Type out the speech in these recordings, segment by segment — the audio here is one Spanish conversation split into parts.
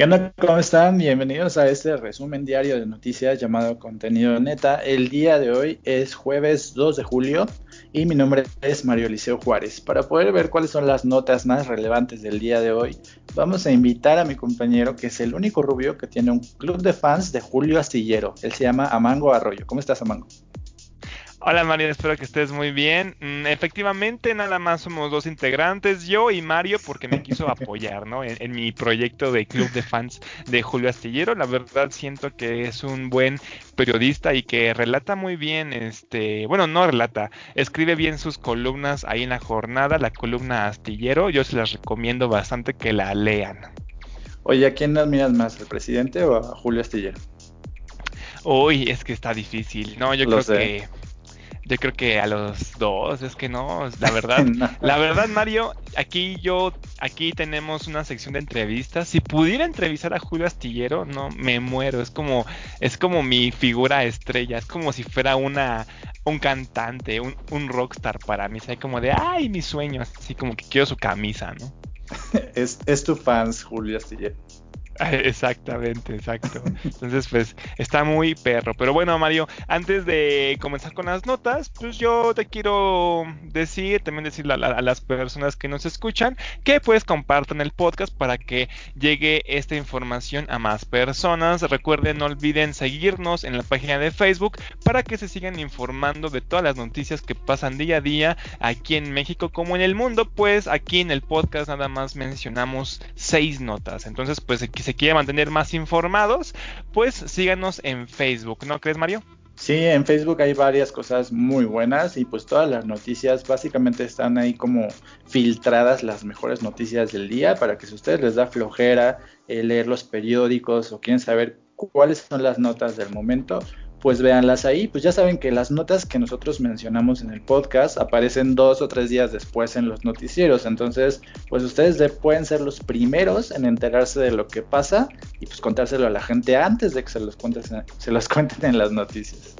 ¿Qué onda? ¿Cómo están? Bienvenidos a este resumen diario de noticias llamado Contenido Neta. El día de hoy es jueves 2 de julio y mi nombre es Mario Eliseo Juárez. Para poder ver cuáles son las notas más relevantes del día de hoy, vamos a invitar a mi compañero que es el único rubio que tiene un club de fans de Julio Astillero. Él se llama Amango Arroyo. ¿Cómo estás, Amango? Hola Mario, espero que estés muy bien. Mm, efectivamente, nada más somos dos integrantes, yo y Mario, porque me quiso apoyar, ¿no? En, mi proyecto de club de fans de Julio Astillero. La verdad siento que es un buen periodista y que relata muy bien, este, bueno, no relata, escribe bien sus columnas ahí en la jornada, la columna Astillero. Yo se las recomiendo bastante que la lean. Oye, ¿a quién admiras más, al presidente o a Julio Astillero? Uy, es que está difícil. No, yo creo que yo creo que a los dos, es que no, la verdad, la verdad Mario, aquí yo, aquí tenemos una sección de entrevistas. Si pudiera entrevistar a Julio Astillero, no, me muero. Es como, es como mi figura estrella, es como si fuera una, un cantante, un, un rockstar para mí. O como de, ay, mi sueño, así como que quiero su camisa, ¿no? es, es tu fans, Julio Astillero. Exactamente, exacto. Entonces, pues está muy perro. Pero bueno, Mario, antes de comenzar con las notas, pues yo te quiero decir, también decirle a, las personas que nos escuchan, que pues compartan el podcast para que llegue esta información a más personas. Recuerden, no olviden seguirnos en la página de Facebook para que se sigan informando de todas las noticias que pasan día a día aquí en México como en el mundo. Pues aquí en el podcast nada más mencionamos seis notas. Entonces, pues aquí se se quiere mantener más informados, pues síganos en Facebook, ¿no crees, Mario? Sí, en Facebook hay varias cosas muy buenas y pues todas las noticias básicamente están ahí como filtradas las mejores noticias del día para que si a ustedes les da flojera eh, leer los periódicos o quieren saber cuáles son las notas del momento, pues véanlas ahí. Pues ya saben que las notas que nosotros mencionamos en el podcast aparecen dos o tres días después en los noticieros. Entonces, pues ustedes pueden ser los primeros en enterarse de lo que pasa y pues contárselo a la gente antes de que se los, cuenten, se los cuenten en las noticias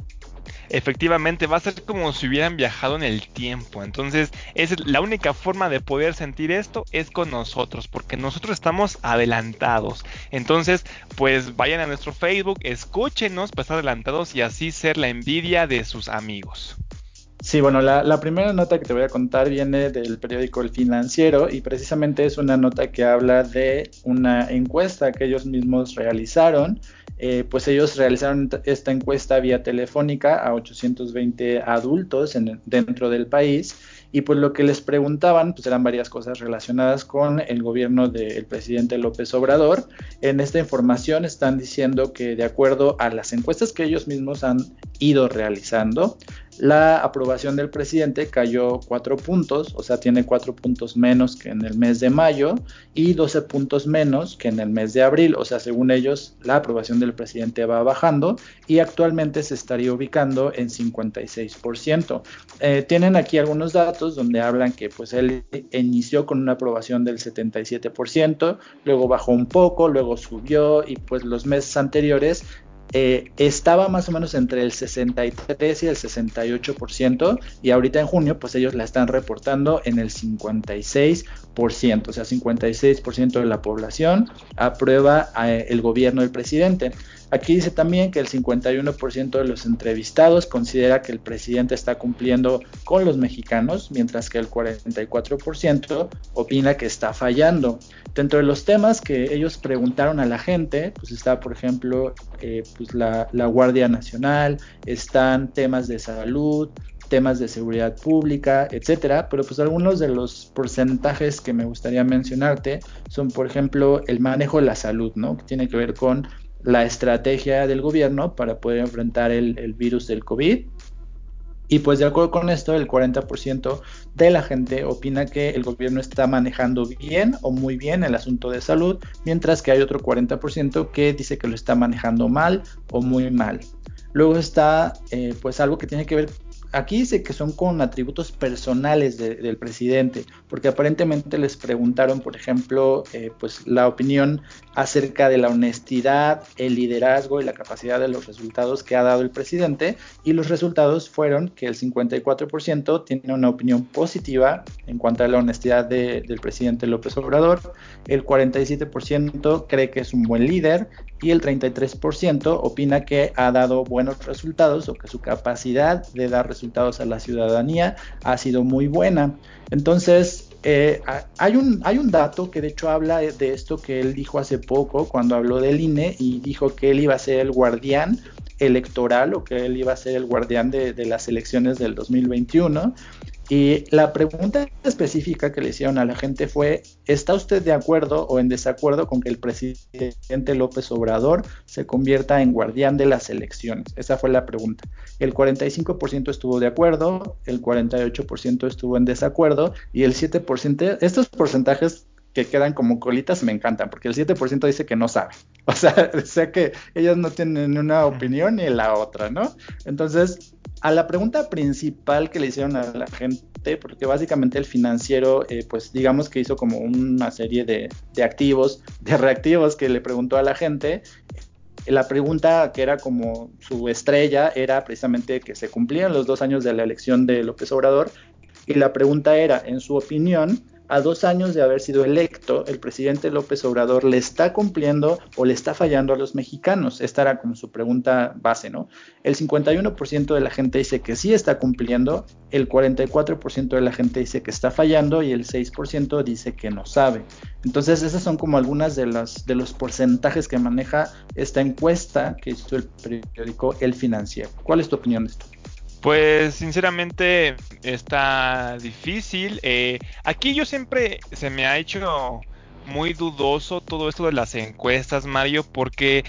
efectivamente va a ser como si hubieran viajado en el tiempo. Entonces, es la única forma de poder sentir esto es con nosotros, porque nosotros estamos adelantados. Entonces, pues vayan a nuestro Facebook, escúchenos, pues adelantados y así ser la envidia de sus amigos. Sí, bueno, la, primera nota que te voy a contar viene del periódico El Financiero y precisamente es una nota que habla de una encuesta que ellos mismos realizaron eh, pues ellos realizaron esta encuesta vía telefónica a 820 adultos dentro del país y pues lo que les preguntaban pues eran varias cosas relacionadas con el gobierno del presidente López Obrador. En esta información están diciendo que de acuerdo a las encuestas que ellos mismos han ido realizando, la aprobación del presidente cayó cuatro puntos, o sea, tiene cuatro puntos menos que en el mes de mayo y 12 puntos menos que en el mes de abril. O sea, según ellos, la aprobación del presidente va bajando y actualmente se estaría ubicando en 56%. Eh, tienen aquí algunos datos donde hablan que pues él inició con una aprobación del 77%, luego bajó un poco, luego subió y pues los meses anteriores eh, estaba más o menos entre el 63 y el 68% y ahorita en junio pues ellos la están reportando en el 56%, o sea 56% de la población aprueba eh, el gobierno del presidente. Aquí dice también que el 51% de los entrevistados considera que el presidente está cumpliendo con los mexicanos, mientras que el 44% opina que está fallando. Dentro de los temas que ellos preguntaron a la gente, pues está, por ejemplo, eh, pues la, la Guardia Nacional, están temas de salud, temas de seguridad pública, etcétera, pero pues algunos de los porcentajes que me gustaría mencionarte son, por ejemplo, el manejo de la salud, ¿no? Que tiene que ver con la estrategia del gobierno para poder enfrentar el, virus del COVID. Y pues de acuerdo con esto, el 40% de la gente opina que el gobierno está manejando bien o muy bien el asunto de salud, mientras que hay otro 40% que dice que lo está manejando mal o muy mal. Luego está eh, pues algo que tiene que ver aquí dice que son con atributos personales del presidente, porque aparentemente les preguntaron, por ejemplo, eh, pues la opinión acerca de la honestidad, el liderazgo y la capacidad de los resultados que ha dado el presidente, y los resultados fueron que el 54% tiene una opinión positiva en cuanto a la honestidad del presidente López Obrador, el 47% cree que es un buen líder y el 33% opina que ha dado buenos resultados o que su capacidad de dar resultados a la ciudadanía ha sido muy buena. Entonces, eh, hay, un, hay un dato que de hecho habla de esto que él dijo hace poco cuando habló del INE y dijo que él iba a ser el guardián electoral o que él iba a ser el guardián de, de las elecciones del 2021 y la pregunta específica que le hicieron a la gente fue, ¿está usted de acuerdo o en desacuerdo con que el presidente López Obrador se convierta en guardián de las elecciones? Esa fue la pregunta. El 45% estuvo de acuerdo, el 48% estuvo en desacuerdo y el 7%, estos porcentajes que quedan como colitas me encantan, porque el 7% dice que no sabe. O sea, sé que ellos no tienen una opinión ni la otra, ¿no? Entonces, a la pregunta principal que le hicieron a la gente, porque básicamente el financiero, eh, pues digamos que hizo como una serie de, activos, de reactivos que le preguntó a la gente, la pregunta que era como su estrella era precisamente que se cumplían los dos años de la elección de López Obrador, y la pregunta era, en su opinión, a dos años de haber sido electo, el presidente López Obrador le está cumpliendo o le está fallando a los mexicanos? Esta era como su pregunta base, ¿no? El 51% de la gente dice que sí está cumpliendo, el 44% de la gente dice que está fallando y el 6% dice que no sabe. Entonces, esas son como algunas de, las, de los porcentajes que maneja esta encuesta que hizo el periódico El Financiero. ¿Cuál es tu opinión de esto? Pues sinceramente está difícil. Eh, aquí yo siempre se me ha hecho muy dudoso todo esto de las encuestas, Mario, porque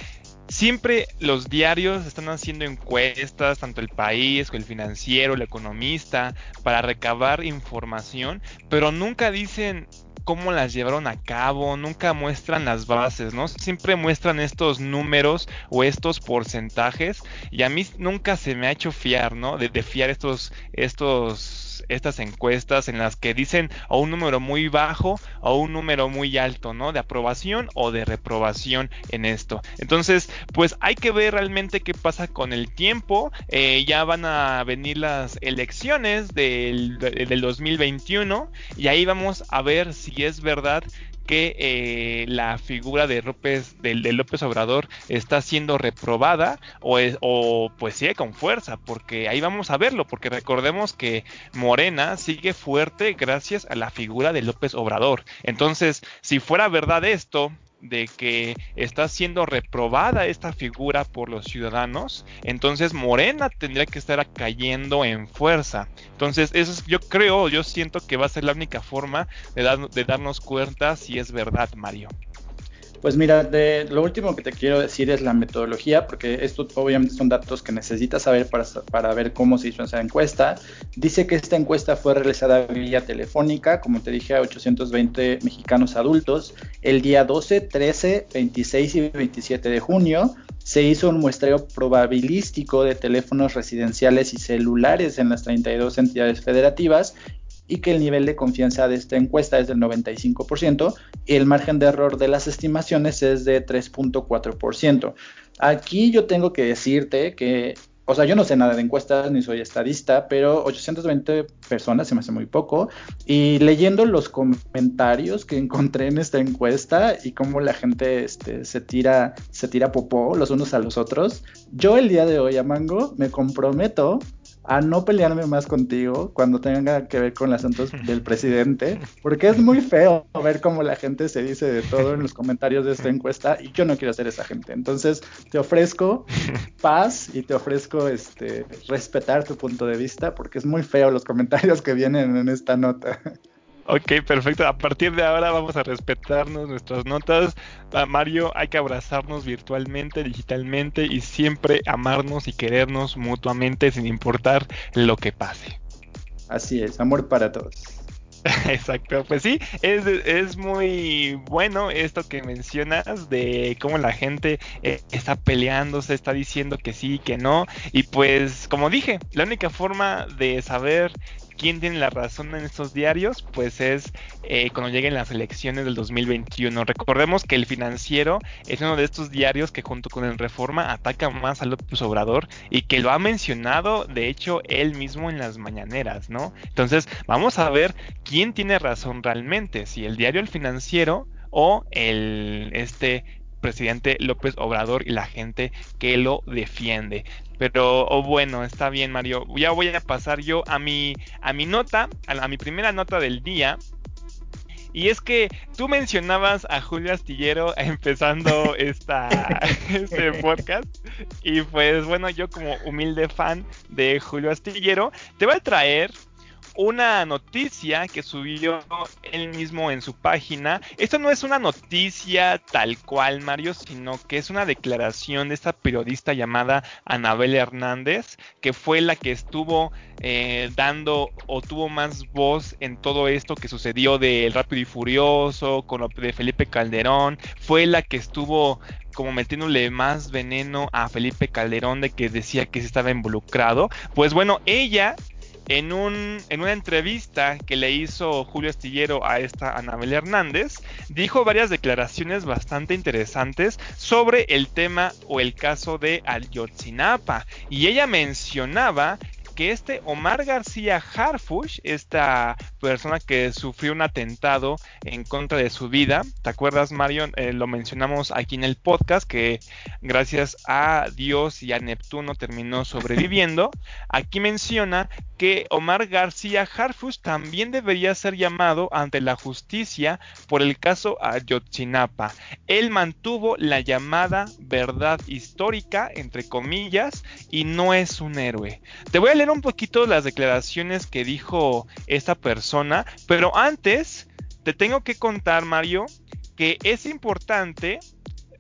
siempre los diarios están haciendo encuestas, tanto el país, el financiero, el economista, para recabar información, pero nunca dicen cómo las llevaron a cabo, nunca muestran las bases, ¿no? Siempre muestran estos números o estos porcentajes y a mí nunca se me ha hecho fiar, ¿no? De, de fiar estos, estos estas encuestas en las que dicen o un número muy bajo o un número muy alto, ¿no? De aprobación o de reprobación en esto. Entonces, pues hay que ver realmente qué pasa con el tiempo. Eh, ya van a venir las elecciones del 2021 y ahí vamos a ver si es verdad que eh, la figura de López, de, López Obrador está siendo reprobada o, o pues sigue con fuerza, porque ahí vamos a verlo, porque recordemos que Morena sigue fuerte gracias a la figura de López Obrador. Entonces, si fuera verdad esto, de que está siendo reprobada esta figura por los ciudadanos, entonces Morena tendría que estar cayendo en fuerza. Entonces, eso es, yo creo, yo siento que va a ser la única forma de, de darnos cuenta si es verdad, Mario. Pues mira, de, lo último que te quiero decir es la metodología, porque esto obviamente son datos que necesitas saber para, para ver cómo se hizo esa encuesta. Dice que esta encuesta fue realizada vía telefónica, como te dije, a 820 mexicanos adultos, el día 12, 13, 26 y 27 de junio. Se hizo un muestreo probabilístico de teléfonos residenciales y celulares en las 32 entidades federativas y que el nivel de confianza de esta encuesta es del 95% y el margen de error de las estimaciones es de 3.4%. Aquí yo tengo que decirte que, o sea, yo no sé nada de encuestas ni soy estadista, pero 820 personas se me hace muy poco y leyendo los comentarios que encontré en esta encuesta y cómo la gente este, se tira se tira popó los unos a los otros, yo el día de hoy a Mango me comprometo a no pelearme más contigo cuando tenga que ver con asuntos del presidente, porque es muy feo ver cómo la gente se dice de todo en los comentarios de esta encuesta y yo no quiero ser esa gente. Entonces, te ofrezco paz y te ofrezco este respetar tu punto de vista porque es muy feo los comentarios que vienen en esta nota. Ok, perfecto. A partir de ahora vamos a respetarnos nuestras notas. A Mario, hay que abrazarnos virtualmente, digitalmente y siempre amarnos y querernos mutuamente sin importar lo que pase. Así es, amor para todos. Exacto, pues sí, es, es, muy bueno esto que mencionas de cómo la gente eh, está peleándose, está diciendo que sí, que no, y pues como dije, la única forma de saber quién tiene la razón en estos diarios, pues es eh, cuando lleguen las elecciones del 2021. Recordemos que el financiero es uno de estos diarios que junto con el Reforma ataca más a López Obrador y que lo ha mencionado, de hecho, él mismo en las mañaneras, ¿no? Entonces, vamos a ver quién tiene razón realmente, si el diario El Financiero o el este presidente López Obrador y la gente que lo defiende. Pero oh, bueno, está bien, Mario. Ya voy a pasar yo a mi a mi nota, a, mi primera nota del día. Y es que tú mencionabas a Julio Astillero empezando esta, este podcast. Y pues bueno, yo como humilde fan de Julio Astillero, te voy a traer una noticia que subió él mismo en su página. Esto no es una noticia tal cual, Mario, sino que es una declaración de esta periodista llamada Anabel Hernández, que fue la que estuvo eh, dando o tuvo más voz en todo esto que sucedió del Rápido y Furioso, con lo de Felipe Calderón. Fue la que estuvo como metiéndole más veneno a Felipe Calderón de que decía que se estaba involucrado. Pues bueno, ella en, un, en una entrevista que le hizo Julio Astillero a esta Anabel Hernández, dijo varias declaraciones bastante interesantes sobre el tema o el caso de Ayotzinapa. Y ella mencionaba que este Omar García Harfush, esta persona que sufrió un atentado en contra de su vida, ¿te acuerdas Mario? Eh, lo mencionamos aquí en el podcast que gracias a Dios y a Neptuno terminó sobreviviendo. Aquí menciona que Omar García Harfush también debería ser llamado ante la justicia por el caso Ayotzinapa. Él mantuvo la llamada verdad histórica, entre comillas, y no es un héroe. Te voy a leer un poquito las declaraciones que dijo esta persona, pero antes te tengo que contar, Mario, que es importante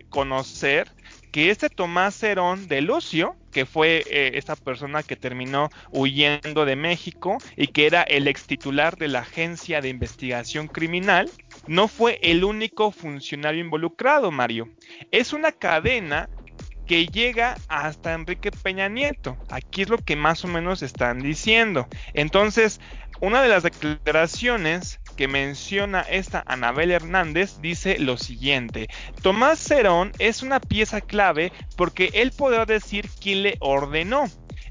conocer que este Tomás Herón de Lucio, que fue eh, esta persona que terminó huyendo de México y que era el ex titular de la Agencia de Investigación Criminal, no fue el único funcionario involucrado, Mario. Es una cadena que llega hasta Enrique Peña Nieto. Aquí es lo que más o menos están diciendo. Entonces, una de las declaraciones que menciona esta Anabel Hernández dice lo siguiente, Tomás Cerón es una pieza clave porque él podrá decir quién le ordenó.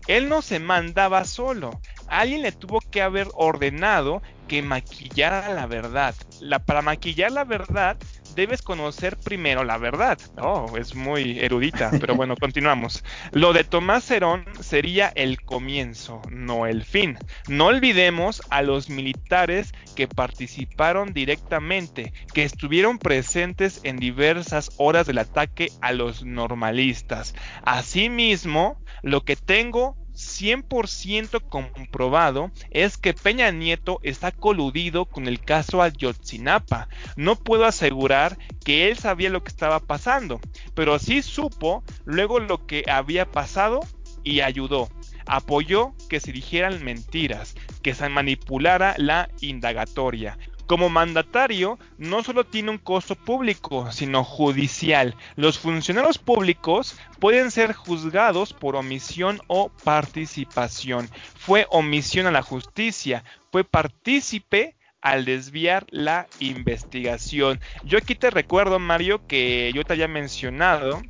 Él no se mandaba solo, alguien le tuvo que haber ordenado que maquillara la verdad. La, para maquillar la verdad debes conocer primero la verdad. Oh, es muy erudita, pero bueno, continuamos. Lo de Tomás Herón sería el comienzo, no el fin. No olvidemos a los militares que participaron directamente, que estuvieron presentes en diversas horas del ataque a los normalistas. Asimismo, lo que tengo 100% comprobado es que Peña Nieto está coludido con el caso Ayotzinapa. No puedo asegurar que él sabía lo que estaba pasando, pero sí supo luego lo que había pasado y ayudó. Apoyó que se dijeran mentiras, que se manipulara la indagatoria. Como mandatario, no solo tiene un costo público, sino judicial. Los funcionarios públicos pueden ser juzgados por omisión o participación. Fue omisión a la justicia, fue partícipe al desviar la investigación. Yo aquí te recuerdo, Mario, que yo te había mencionado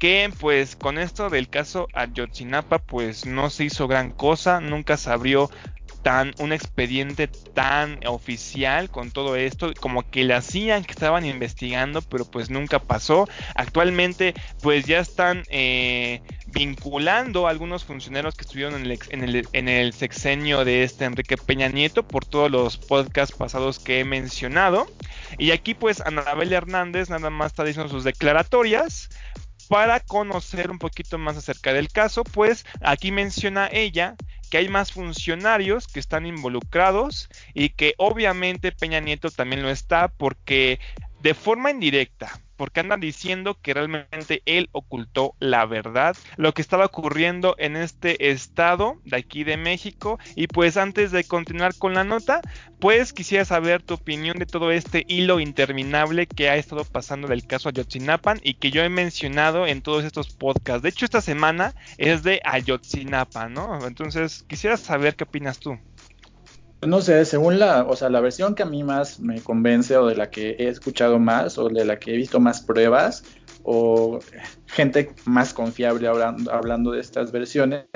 que pues con esto del caso Ayotzinapa pues no se hizo gran cosa, nunca se abrió tan un expediente tan oficial con todo esto, como que le hacían que estaban investigando, pero pues nunca pasó. Actualmente pues ya están eh, vinculando a algunos funcionarios que estuvieron en el, en, el, en el sexenio de este Enrique Peña Nieto por todos los podcasts pasados que he mencionado. Y aquí pues Anabel Hernández nada más está diciendo sus declaratorias para conocer un poquito más acerca del caso, pues aquí menciona ella que hay más funcionarios que están involucrados y que obviamente Peña Nieto también lo está porque de forma indirecta, porque andan diciendo que realmente él ocultó la verdad, lo que estaba ocurriendo en este estado de aquí de México. Y pues antes de continuar con la nota, pues quisiera saber tu opinión de todo este hilo interminable que ha estado pasando del caso Ayotzinapan y que yo he mencionado en todos estos podcasts. De hecho, esta semana es de Ayotzinapa, ¿no? Entonces, quisiera saber qué opinas tú. No sé, según la, o sea, la versión que a mí más me convence o de la que he escuchado más o de la que he visto más pruebas o gente más confiable hablando, hablando de estas versiones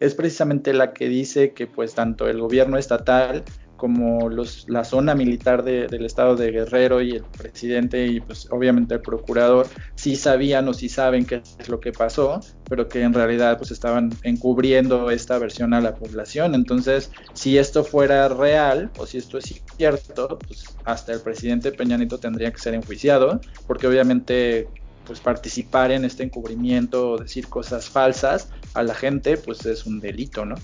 es precisamente la que dice que pues tanto el gobierno estatal como los, la zona militar del estado de Guerrero y el presidente y pues obviamente el procurador sí sabían o sí saben qué es lo que pasó, pero que en realidad pues estaban encubriendo esta versión a la población. Entonces, si esto fuera real o si esto es cierto, pues hasta el presidente Peña Nieto tendría que ser enjuiciado, porque obviamente pues participar en este encubrimiento o decir cosas falsas a la gente pues es un delito, ¿no?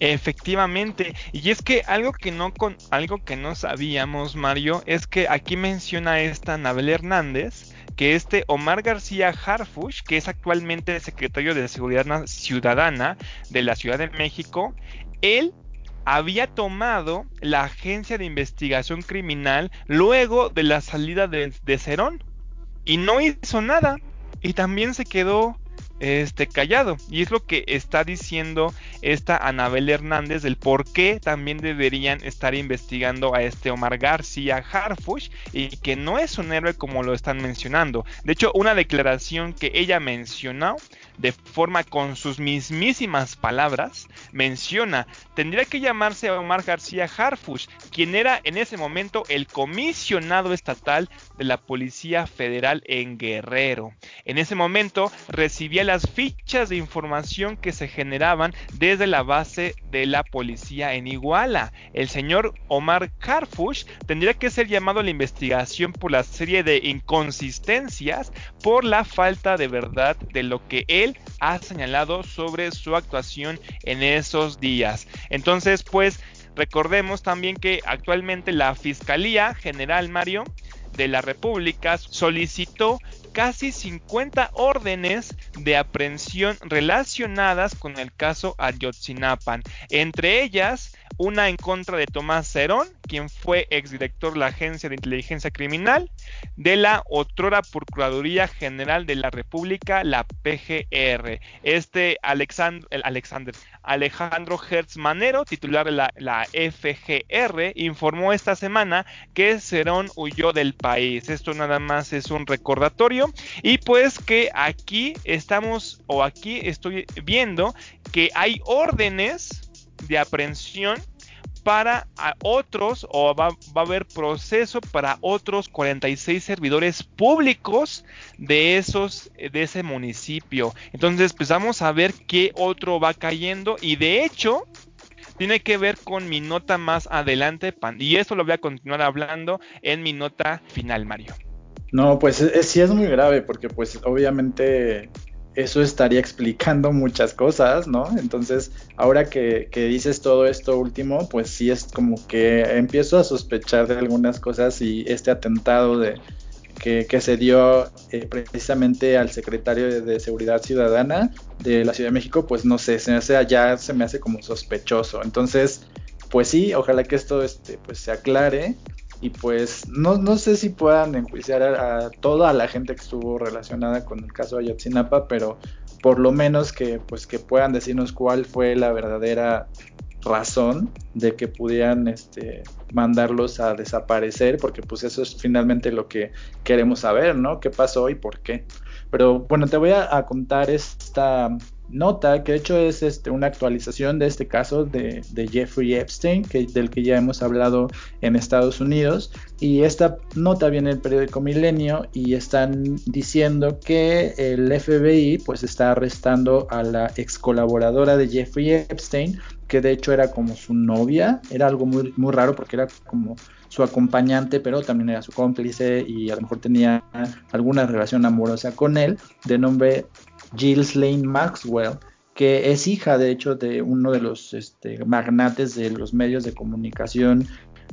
Efectivamente, y es que algo que no con algo que no sabíamos, Mario, es que aquí menciona esta Anabel Hernández que este Omar García Harfush, que es actualmente secretario de Seguridad Ciudadana de la Ciudad de México, él había tomado la agencia de investigación criminal luego de la salida de, de Cerón y no hizo nada. Y también se quedó este, callado. Y es lo que está diciendo esta Anabel Hernández del por qué también deberían estar investigando a este Omar García Harfush y que no es un héroe como lo están mencionando. De hecho, una declaración que ella mencionó de forma con sus mismísimas palabras, menciona, tendría que llamarse Omar García Harfush, quien era en ese momento el comisionado estatal de la Policía Federal en Guerrero. En ese momento recibía las fichas de información que se generaban desde la base de la policía en Iguala. El señor Omar Harfush tendría que ser llamado a la investigación por la serie de inconsistencias por la falta de verdad de lo que él ha señalado sobre su actuación en esos días. Entonces, pues recordemos también que actualmente la Fiscalía General Mario de la República solicitó casi 50 órdenes de aprehensión relacionadas con el caso Ayotzinapan, entre ellas una en contra de Tomás Cerón, quien fue exdirector de la Agencia de Inteligencia Criminal, de la otrora Procuraduría General de la República, la PGR. Este Alexander Alejandro Hertz Manero, titular de la, la, FGR, informó esta semana que Cerón huyó del país. Esto nada más es un recordatorio. Y pues que aquí estamos, o aquí estoy viendo que hay órdenes de aprehensión para otros o va, a haber proceso para otros 46 servidores públicos de esos de ese municipio. Entonces, pues vamos a ver qué otro va cayendo y de hecho tiene que ver con mi nota más adelante y eso lo voy a continuar hablando en mi nota final, Mario. No, pues sí es muy grave porque pues obviamente eso estaría explicando muchas cosas, ¿no? Entonces, ahora que, dices todo esto último, pues sí es como que empiezo a sospechar de algunas cosas y este atentado de que, se dio eh, precisamente al secretario de, Seguridad Ciudadana de la Ciudad de México, pues no sé, se me hace se me hace como sospechoso. Entonces, pues sí, ojalá que esto este, pues se aclare y pues no, no sé si puedan enjuiciar a, toda la gente que estuvo relacionada con el caso Ayotzinapa, pero por lo menos que pues que puedan decirnos cuál fue la verdadera razón de que pudieran este, mandarlos a desaparecer, porque pues eso es finalmente lo que queremos saber, ¿no? ¿Qué pasó y por qué? Pero bueno, te voy a contar esta nota, que de hecho es este, una actualización de este caso de, Jeffrey Epstein, que, del que ya hemos hablado en Estados Unidos. Y esta nota viene del periódico Milenio y están diciendo que el FBI pues está arrestando a la ex colaboradora de Jeffrey Epstein, que de hecho era como su novia, era algo muy, muy raro porque era como su acompañante, pero también era su cómplice y a lo mejor tenía alguna relación amorosa con él, de nombre Lane Maxwell, que es hija de hecho de uno de los este, magnates de los medios de comunicación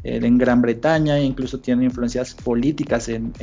en Gran Bretaña, incluso tiene influencias políticas en,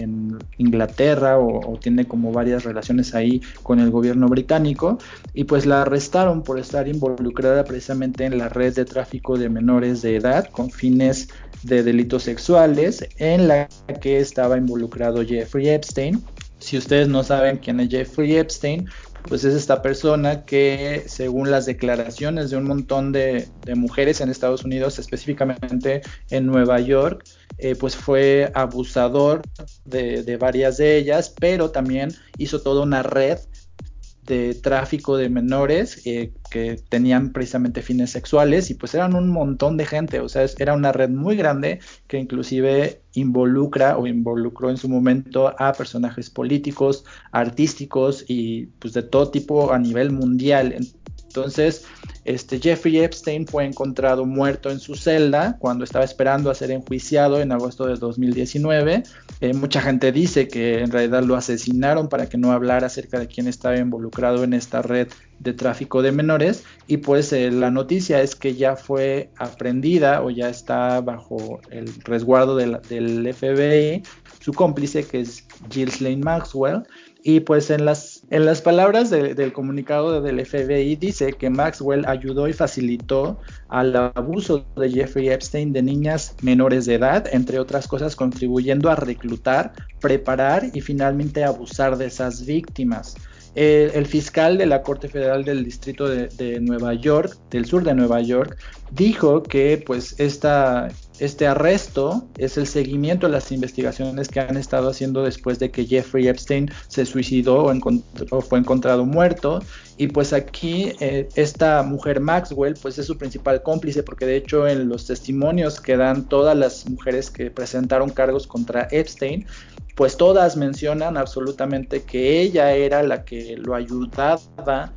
Inglaterra o, tiene como varias relaciones ahí con el gobierno británico y pues la arrestaron por estar involucrada precisamente en la red de tráfico de menores de edad con fines de delitos sexuales en la que estaba involucrado Jeffrey Epstein. Si ustedes no saben quién es Jeffrey Epstein, pues es esta persona que según las declaraciones de un montón de, mujeres en Estados Unidos, específicamente en Nueva York, eh, pues fue abusador de, de, varias de ellas, pero también hizo toda una red de tráfico de menores eh, que tenían precisamente fines sexuales y pues eran un montón de gente, o sea, era una red muy grande que inclusive involucra o involucró en su momento a personajes políticos, artísticos y pues de todo tipo a nivel mundial. Entonces, este Jeffrey Epstein fue encontrado muerto en su celda cuando estaba esperando a ser enjuiciado en agosto de 2019. Eh, mucha gente dice que en realidad lo asesinaron para que no hablara acerca de quién estaba involucrado en esta red de tráfico de menores y pues eh, la noticia es que ya fue aprendida o ya está bajo el resguardo del FBI su cómplice que es Ghislaine Maxwell y pues en las, en las palabras del comunicado del FBI dice que Maxwell ayudó y facilitó al abuso de Jeffrey Epstein de niñas menores de edad, entre otras cosas contribuyendo a reclutar, preparar y finalmente abusar de esas víctimas. El, fiscal de la Corte Federal del Distrito de, de, Nueva York, del sur de Nueva York, dijo que pues esta, este arresto es el seguimiento de las investigaciones que han estado haciendo después de que Jeffrey Epstein se suicidó o, fue encontrado muerto. Y pues aquí eh, esta mujer Maxwell pues es su principal cómplice porque de hecho en los testimonios que dan todas las mujeres que presentaron cargos contra Epstein pues todas mencionan absolutamente que ella era la que lo ayudaba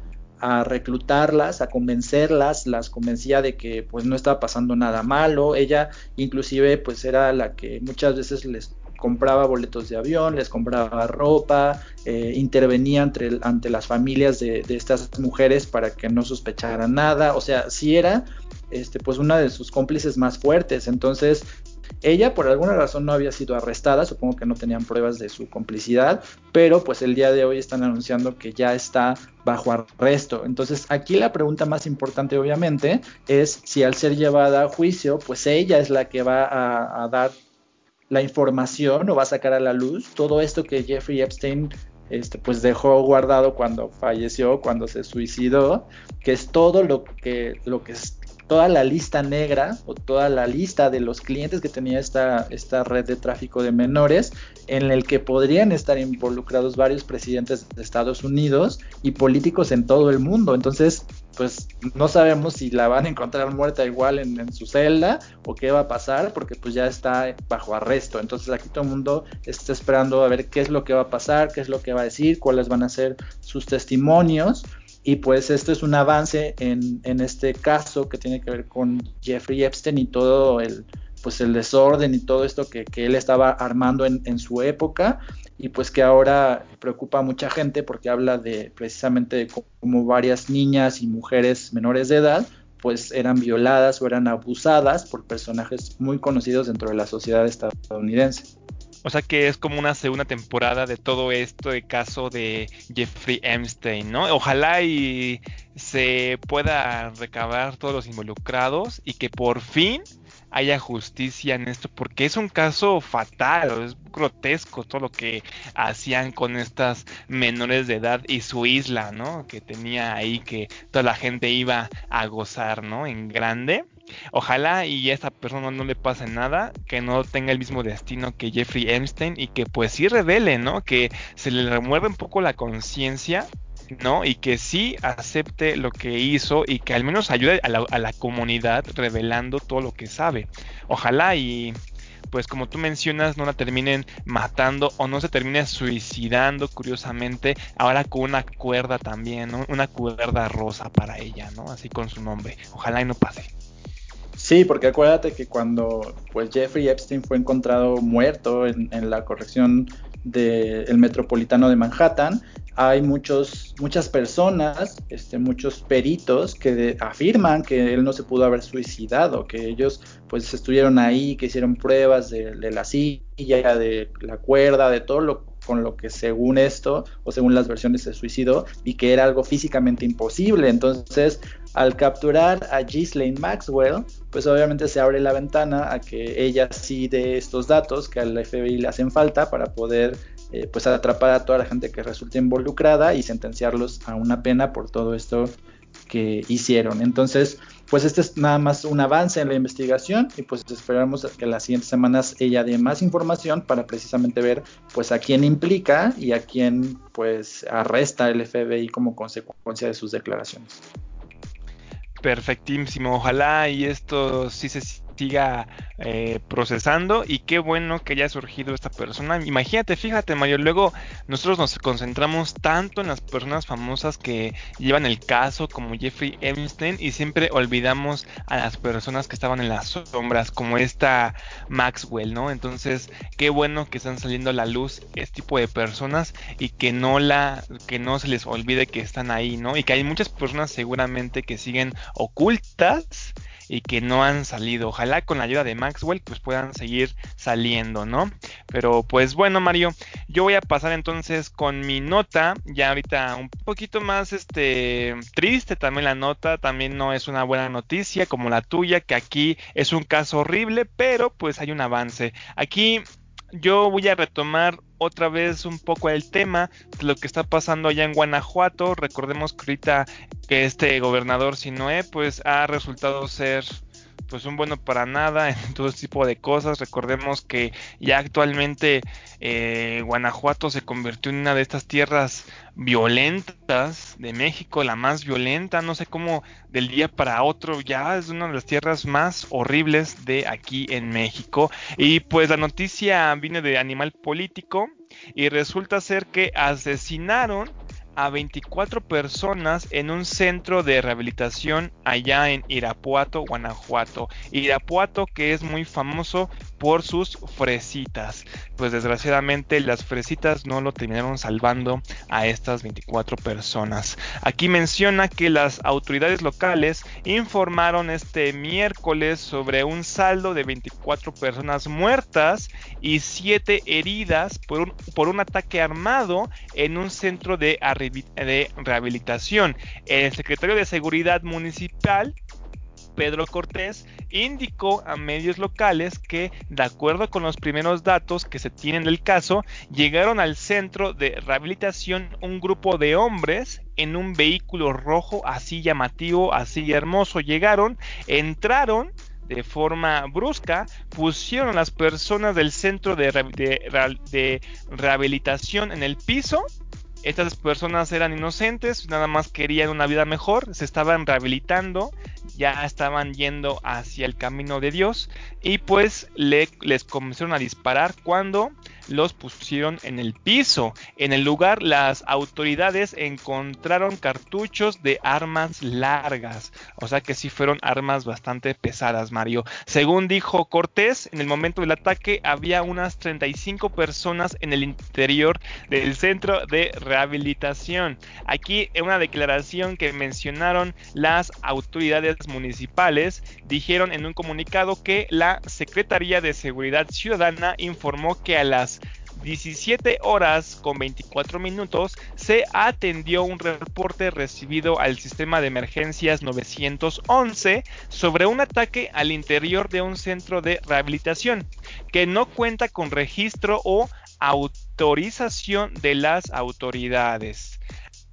a reclutarlas, a convencerlas, las convencía de que pues no estaba pasando nada malo, ella inclusive pues era la que muchas veces les compraba boletos de avión, les compraba ropa, eh, intervenía ante las familias de, de, estas mujeres para que no sospecharan nada, o sea, sí era este, pues una de sus cómplices más fuertes, entonces ella por alguna razón no había sido arrestada, supongo que no tenían pruebas de su complicidad, pero pues el día de hoy están anunciando que ya está bajo arresto. Entonces aquí la pregunta más importante obviamente es si al ser llevada a juicio, pues ella es la que va a, dar la información o va a sacar a la luz todo esto que Jeffrey Epstein este, pues dejó guardado cuando falleció, cuando se suicidó, que es todo lo que, lo que toda la lista negra o toda la lista de los clientes que tenía esta, esta red de tráfico de menores, en el que podrían estar involucrados varios presidentes de Estados Unidos y políticos en todo el mundo. Entonces, pues no sabemos si la van a encontrar muerta igual en, en, su celda o qué va a pasar, porque pues ya está bajo arresto. Entonces aquí todo el mundo está esperando a ver qué es lo que va a pasar, qué es lo que va a decir, cuáles van a ser sus testimonios. Y pues esto es un avance en, este caso que tiene que ver con Jeffrey Epstein y todo el, pues el desorden y todo esto que, él estaba armando en, su época y pues que ahora preocupa a mucha gente porque habla de precisamente de cómo varias niñas y mujeres menores de edad pues eran violadas o eran abusadas por personajes muy conocidos dentro de la sociedad estadounidense. O sea que es como una segunda temporada de todo esto de caso de Jeffrey Epstein, ¿no? Ojalá y se pueda recabar todos los involucrados y que por fin haya justicia en esto, porque es un caso fatal, es grotesco todo lo que hacían con estas menores de edad y su isla, ¿no? Que tenía ahí que toda la gente iba a gozar, ¿no? En grande. Ojalá y a esta persona no le pase nada, que no tenga el mismo destino que Jeffrey Epstein y que pues sí revele, ¿no? Que se le remueve un poco la conciencia, ¿no? Y que sí acepte lo que hizo y que al menos ayude a la, comunidad revelando todo lo que sabe. Ojalá y pues como tú mencionas, no la terminen matando o no se termine suicidando, curiosamente, ahora con una cuerda también, ¿no? Una cuerda rosa para ella, ¿no? Así con su nombre. Ojalá y no pase. Sí, porque acuérdate que cuando pues Jeffrey Epstein fue encontrado muerto en, la corrección del Metropolitano de Manhattan, hay muchos, muchas personas, este, muchos peritos que afirman que él no se pudo haber suicidado, que ellos pues estuvieron ahí, que hicieron pruebas de, de la silla, de la cuerda, de todo lo con lo que según esto o según las versiones se suicidó y que era algo físicamente imposible. Entonces, al capturar a Ghislaine Maxwell, pues obviamente se abre la ventana a que ella sí dé estos datos que al FBI le hacen falta para poder eh, pues atrapar a toda la gente que resulte involucrada y sentenciarlos a una pena por todo esto que hicieron. Entonces, pues este es nada más un avance en la investigación y pues esperamos que las siguientes semanas ella dé más información para precisamente ver pues a quién implica y a quién pues arresta el FBI como consecuencia de sus declaraciones. Perfectísimo, ojalá y esto sí se siga eh, procesando y qué bueno que haya surgido esta persona. Imagínate, fíjate Mario, luego nosotros nos concentramos tanto en las personas famosas que llevan el caso como Jeffrey Epstein y siempre olvidamos a las personas que estaban en las sombras como esta Maxwell, ¿no? Entonces, qué bueno que están saliendo a la luz este tipo de personas y que no la que no se les olvide que están ahí, ¿no? Y que hay muchas personas seguramente que siguen ocultas y que no han salido. Ojalá con la ayuda de Maxwell pues puedan seguir saliendo, ¿no? Pero pues bueno, Mario, yo voy a pasar entonces con mi nota, ya ahorita un poquito más este triste también la nota, también no es una buena noticia como la tuya, que aquí es un caso horrible, pero pues hay un avance. Aquí yo voy a retomar otra vez un poco el tema de lo que está pasando allá en Guanajuato. Recordemos que ahorita que este gobernador Sinoé pues ha resultado ser pues un bueno para nada en todo tipo de cosas. Recordemos que ya actualmente eh, Guanajuato se convirtió en una de estas tierras violentas de México, la más violenta, no sé cómo del día para otro ya es una de las tierras más horribles de aquí en México. Y pues la noticia viene de Animal Político y resulta ser que asesinaron a 24 personas en un centro de rehabilitación allá en Irapuato, Guanajuato. Irapuato que es muy famoso por sus fresitas. Pues desgraciadamente las fresitas no lo terminaron salvando a estas 24 personas. Aquí menciona que las autoridades locales informaron este miércoles sobre un saldo de 24 personas muertas y 7 heridas por un, por un ataque armado en un centro de, de rehabilitación. El secretario de Seguridad Municipal Pedro Cortés indicó a medios locales que, de acuerdo con los primeros datos que se tienen del caso, llegaron al centro de rehabilitación un grupo de hombres en un vehículo rojo así llamativo, así hermoso. Llegaron, entraron de forma brusca, pusieron a las personas del centro de, de rehabilitación en el piso estas personas eran inocentes, nada más querían una vida mejor, se estaban rehabilitando, ya estaban yendo hacia el camino de Dios y pues le, les comenzaron a disparar cuando los pusieron en el piso. En el lugar las autoridades encontraron cartuchos de armas largas, o sea que sí fueron armas bastante pesadas, Mario. Según dijo Cortés, en el momento del ataque había unas 35 personas en el interior del centro de rehabilitación. Aquí en una declaración que mencionaron las autoridades municipales, dijeron en un comunicado que la Secretaría de Seguridad Ciudadana informó que a las 17 horas con 24 minutos se atendió un reporte recibido al sistema de emergencias 911 sobre un ataque al interior de un centro de rehabilitación que no cuenta con registro o autorización de las autoridades.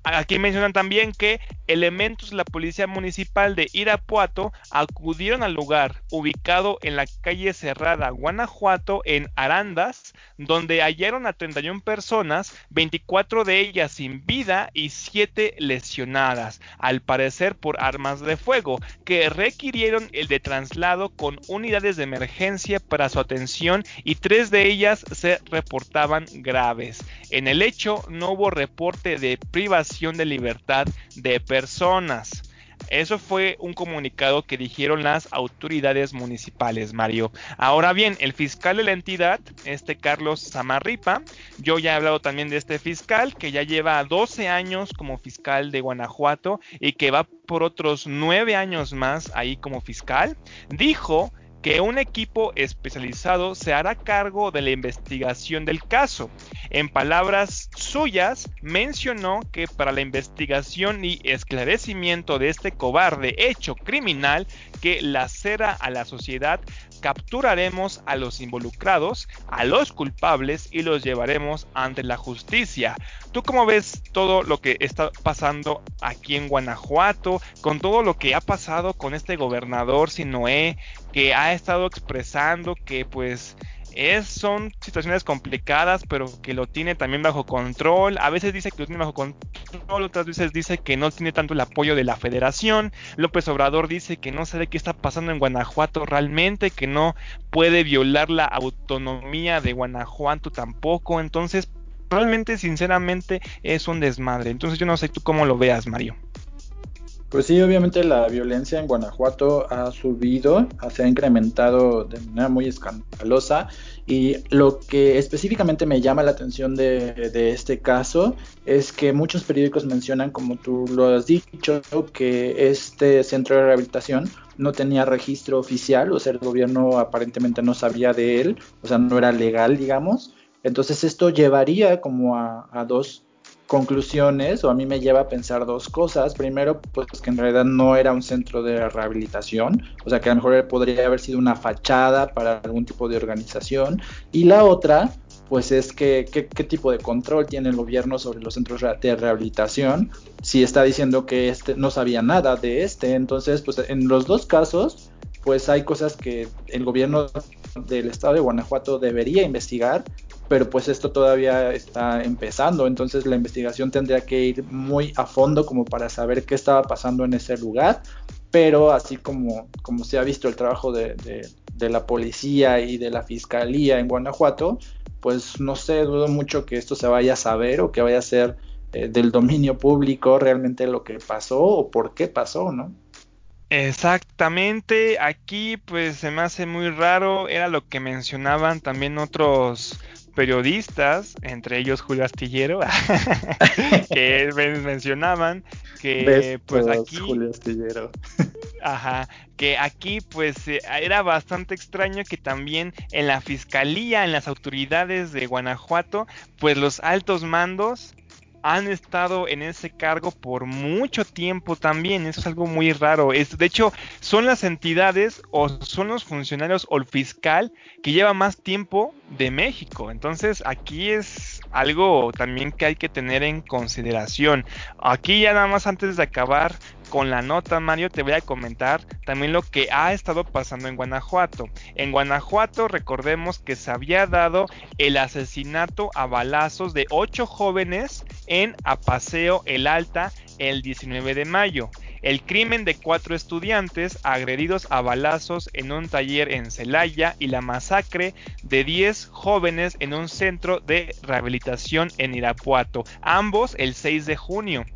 Aquí mencionan también que elementos de la Policía Municipal de Irapuato acudieron al lugar ubicado en la calle Cerrada, Guanajuato, en Arandas, donde hallaron a 31 personas, 24 de ellas sin vida y 7 lesionadas, al parecer por armas de fuego, que requirieron el de traslado con unidades de emergencia para su atención y tres de ellas se reportaban graves. En el hecho no hubo reporte de privación de libertad de personas. Eso fue un comunicado que dijeron las autoridades municipales, Mario. Ahora bien, el fiscal de la entidad, este Carlos Samarripa, yo ya he hablado también de este fiscal que ya lleva 12 años como fiscal de Guanajuato y que va por otros 9 años más ahí como fiscal, dijo que un equipo especializado se hará cargo de la investigación del caso. En palabras suyas, mencionó que para la investigación y esclarecimiento de este cobarde hecho criminal que lacera a la sociedad, capturaremos a los involucrados, a los culpables y los llevaremos ante la justicia. ¿Tú cómo ves todo lo que está pasando aquí en Guanajuato, con todo lo que ha pasado con este gobernador Sinoé, que ha estado expresando que pues es, son situaciones complicadas, pero que lo tiene también bajo control. A veces dice que lo tiene bajo control, otras veces dice que no tiene tanto el apoyo de la federación. López Obrador dice que no sabe qué está pasando en Guanajuato realmente, que no puede violar la autonomía de Guanajuato tampoco. Entonces, realmente, sinceramente, es un desmadre. Entonces, yo no sé tú cómo lo veas, Mario. Pues sí, obviamente la violencia en Guanajuato ha subido, se ha incrementado de manera muy escandalosa y lo que específicamente me llama la atención de, este caso es que muchos periódicos mencionan, como tú lo has dicho, que este centro de rehabilitación no tenía registro oficial, o sea, el gobierno aparentemente no sabía de él, o sea, no era legal, digamos. Entonces esto llevaría como a dos conclusiones o a mí me lleva a pensar dos cosas. Primero, pues que en realidad no era un centro de rehabilitación, o sea que a lo mejor podría haber sido una fachada para algún tipo de organización. Y la otra, pues es que qué, tipo de control tiene el gobierno sobre los centros de rehabilitación si está diciendo que este no sabía nada de este. Entonces, pues en los dos casos, pues hay cosas que el gobierno del estado de Guanajuato debería investigar pero pues esto todavía está empezando, entonces la investigación tendría que ir muy a fondo como para saber qué estaba pasando en ese lugar, pero así como, como se ha visto el trabajo de, la policía y de la fiscalía en Guanajuato, pues no sé, dudo mucho que esto se vaya a saber o que vaya a ser eh, del dominio público realmente lo que pasó o por qué pasó, ¿no? Exactamente, aquí pues se me hace muy raro, era lo que mencionaban también otros periodistas, entre ellos Julio Astillero, que mencionaban que pues aquí Julio Astillero. Ajá, que aquí pues eh, era bastante extraño que también en la fiscalía, en las autoridades de Guanajuato, pues los altos mandos han estado en ese cargo por mucho tiempo también. Eso es algo muy raro. Es, de hecho, son las entidades o son los funcionarios o el fiscal que lleva más tiempo de México. Entonces, aquí es algo también que hay que tener en consideración. Aquí ya nada más antes de acabar con la nota, Mario, te voy a comentar también lo que ha estado pasando en Guanajuato. En Guanajuato, recordemos que se había dado el asesinato a balazos de ocho jóvenes en Apaseo El Alta el 19 de mayo. El crimen de cuatro estudiantes agredidos a balazos en un taller en Celaya y la masacre de 10 jóvenes en un centro de rehabilitación en Irapuato, ambos el 6 de junio.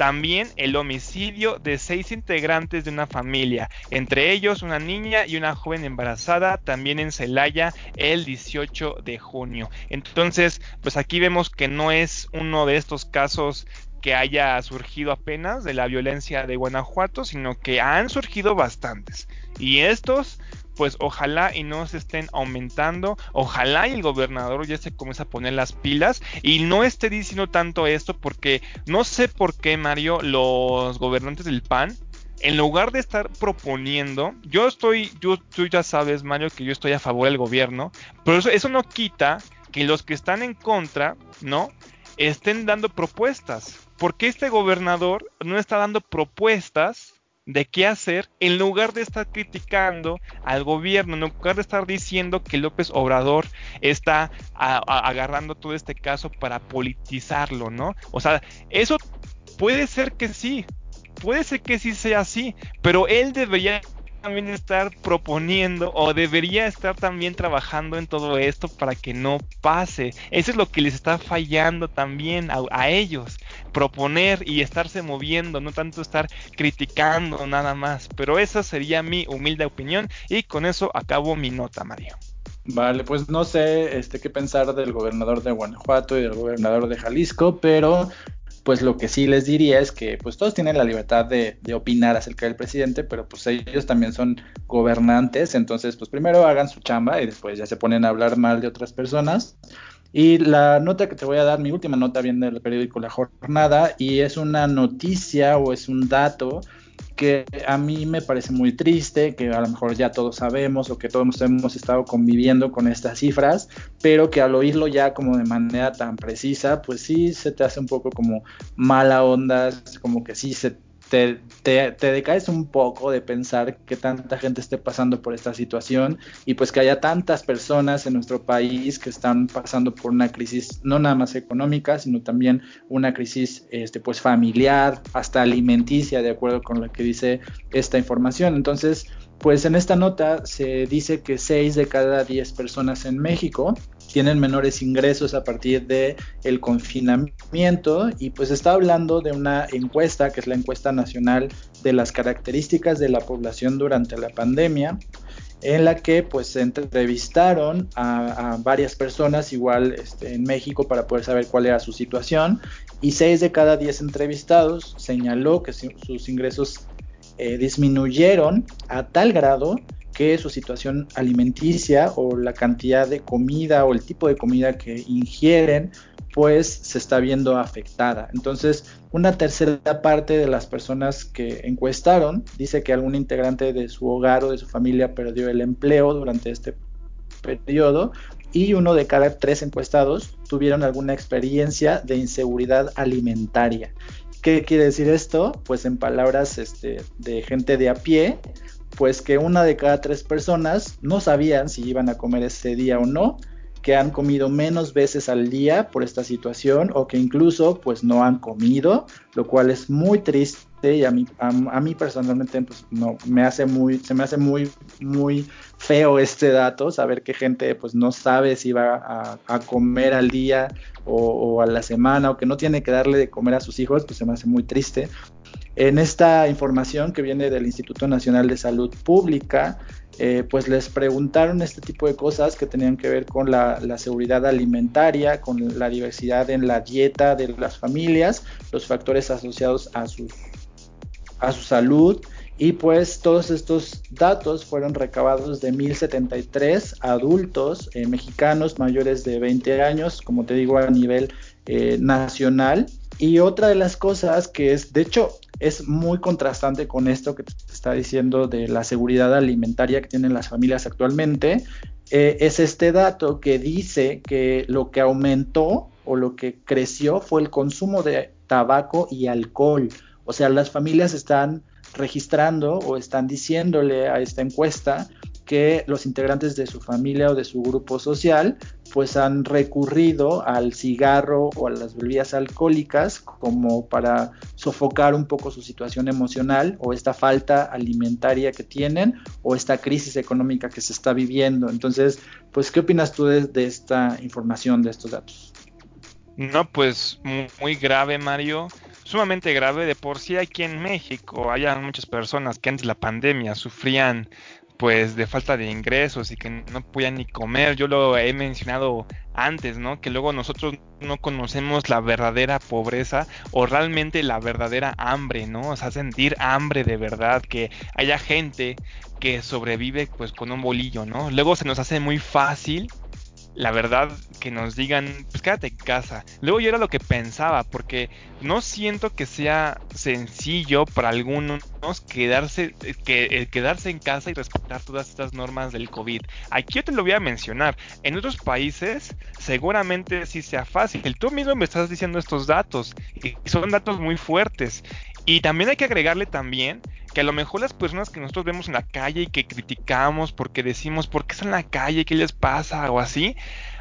También el homicidio de seis integrantes de una familia, entre ellos una niña y una joven embarazada, también en Celaya el 18 de junio. Entonces, pues aquí vemos que no es uno de estos casos que haya surgido apenas de la violencia de Guanajuato, sino que han surgido bastantes. Y estos pues ojalá y no se estén aumentando, ojalá y el gobernador ya se comience a poner las pilas y no esté diciendo tanto esto porque no sé por qué Mario, los gobernantes del PAN, en lugar de estar proponiendo, yo estoy, yo, tú ya sabes Mario que yo estoy a favor del gobierno, pero eso, eso no quita que los que están en contra, ¿no? Estén dando propuestas. porque este gobernador no está dando propuestas de qué hacer en lugar de estar criticando al gobierno, en lugar de estar diciendo que López Obrador está agarrando todo este caso para politizarlo, ¿no? O sea, eso puede ser que sí, puede ser que sí sea así, pero él debería también estar proponiendo o debería estar también trabajando en todo esto para que no pase. Eso es lo que les está fallando también a, ellos. Proponer y estarse moviendo, no tanto estar criticando nada más. Pero esa sería mi humilde opinión y con eso acabo mi nota, Mario. Vale, pues no sé este, qué pensar del gobernador de Guanajuato y del gobernador de Jalisco, pero pues lo que sí les diría es que pues todos tienen la libertad de, de, opinar acerca del presidente, pero pues ellos también son gobernantes, entonces pues primero hagan su chamba y después ya se ponen a hablar mal de otras personas. Y la nota que te voy a dar, mi última nota viene del periódico La Jornada y es una noticia o es un dato que a mí me parece muy triste, que a lo mejor ya todos sabemos o que todos hemos estado conviviendo con estas cifras, pero que al oírlo ya como de manera tan precisa, pues sí se te hace un poco como mala onda, como que sí se te, te, decaes un poco de pensar que tanta gente esté pasando por esta situación y pues que haya tantas personas en nuestro país que están pasando por una crisis no nada más económica, sino también una crisis este, pues familiar, hasta alimenticia, de acuerdo con lo que dice esta información. Entonces, pues en esta nota se dice que 6 de cada 10 personas en México tienen menores ingresos a partir de el confinamiento y pues está hablando de una encuesta que es la encuesta nacional de las características de la población durante la pandemia en la que pues se entrevistaron a, varias personas igual este, en México para poder saber cuál era su situación y 6 de cada 10 entrevistados señaló que sus ingresos eh, disminuyeron a tal grado que su situación alimenticia o la cantidad de comida o el tipo de comida que ingieren pues se está viendo afectada. Entonces, una tercera parte de las personas que encuestaron dice que algún integrante de su hogar o de su familia perdió el empleo durante este periodo y uno de cada tres encuestados tuvieron alguna experiencia de inseguridad alimentaria. ¿Qué quiere decir esto? Pues en palabras este, de gente de a pie, pues que una de cada tres personas no sabían si iban a comer ese día o no, que han comido menos veces al día por esta situación o que incluso pues no han comido, lo cual es muy triste y a mí, a, mí personalmente pues no, me hace muy, se me hace muy, muy feo este dato, saber que gente pues no sabe si va a, comer al día o, a la semana o que no tiene que darle de comer a sus hijos, pues se me hace muy triste. En esta información que viene del Instituto Nacional de Salud Pública, eh, pues les preguntaron este tipo de cosas que tenían que ver con la, seguridad alimentaria, con la diversidad en la dieta de las familias, los factores asociados a, su salud. Y pues todos estos datos fueron recabados de 1073 adultos eh, mexicanos mayores de 20 años, como te digo, a nivel eh, nacional. Y otra de las cosas que es, de hecho, es muy contrastante con esto que te está diciendo de la seguridad alimentaria que tienen las familias actualmente, eh, es este dato que dice que lo que aumentó o lo que creció fue el consumo de tabaco y alcohol. O sea, las familias están registrando o están diciéndole a esta encuesta que los integrantes de su familia o de su grupo social pues han recurrido al cigarro o a las bebidas alcohólicas como para sofocar un poco su situación emocional o esta falta alimentaria que tienen o esta crisis económica que se está viviendo. Entonces, pues, ¿qué opinas tú de, esta información, de estos datos? No, pues muy, grave, Mario sumamente grave. De por sí aquí en México hay muchas personas que antes de la pandemia sufrían pues de falta de ingresos y que no podían ni comer. Yo lo he mencionado antes, ¿no? Que luego nosotros no conocemos la verdadera pobreza o realmente la verdadera hambre, ¿no? O sea, sentir hambre de verdad, que haya gente que sobrevive pues con un bolillo, ¿no? Luego se nos hace muy fácil la verdad que nos digan, pues quédate en casa. Luego yo era lo que pensaba, porque no siento que sea sencillo para algunos quedarse, que, eh, quedarse en casa y respetar todas estas normas del COVID. Aquí yo te lo voy a mencionar. En otros países seguramente sí sea fácil. Tú mismo me estás diciendo estos datos y son datos muy fuertes. Y también hay que agregarle también que a lo mejor las personas que nosotros vemos en la calle y que criticamos porque decimos, ¿por qué están en la calle? ¿Qué les pasa? O así.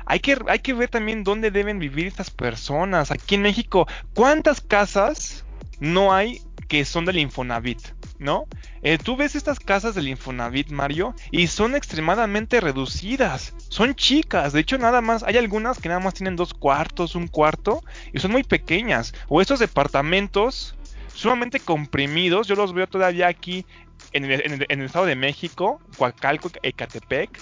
Hay que, hay que ver también dónde deben vivir estas personas. Aquí en México, ¿cuántas casas no hay que son del Infonavit? ¿no? Eh, tú ves estas casas del Infonavit, Mario, y son extremadamente reducidas, son chicas, de hecho nada más, hay algunas que nada más tienen dos cuartos, un cuarto, y son muy pequeñas, o estos departamentos sumamente comprimidos, yo los veo todavía aquí en el, Estado de México, Coacalco, Ecatepec,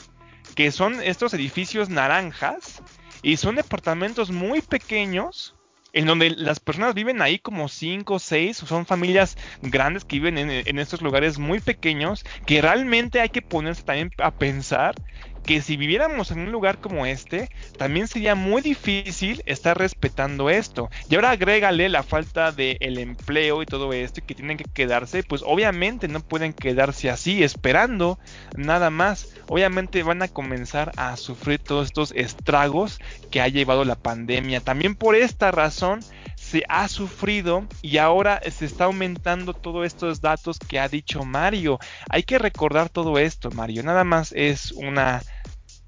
que son estos edificios naranjas, y son departamentos muy pequeños, en donde las personas viven ahí como 5 o 6, son familias grandes que viven en, estos lugares muy pequeños, que realmente hay que ponerse también a pensar que si viviéramos en un lugar como este, también sería muy difícil estar respetando esto. Y ahora agrégale la falta de el empleo y todo esto, y que tienen que quedarse, pues obviamente no pueden quedarse así esperando nada más. Obviamente van a comenzar a sufrir todos estos estragos que ha llevado la pandemia. También por esta razón se ha sufrido y ahora se está aumentando todos estos datos que ha dicho Mario. Hay que recordar todo esto, Mario. Nada más es una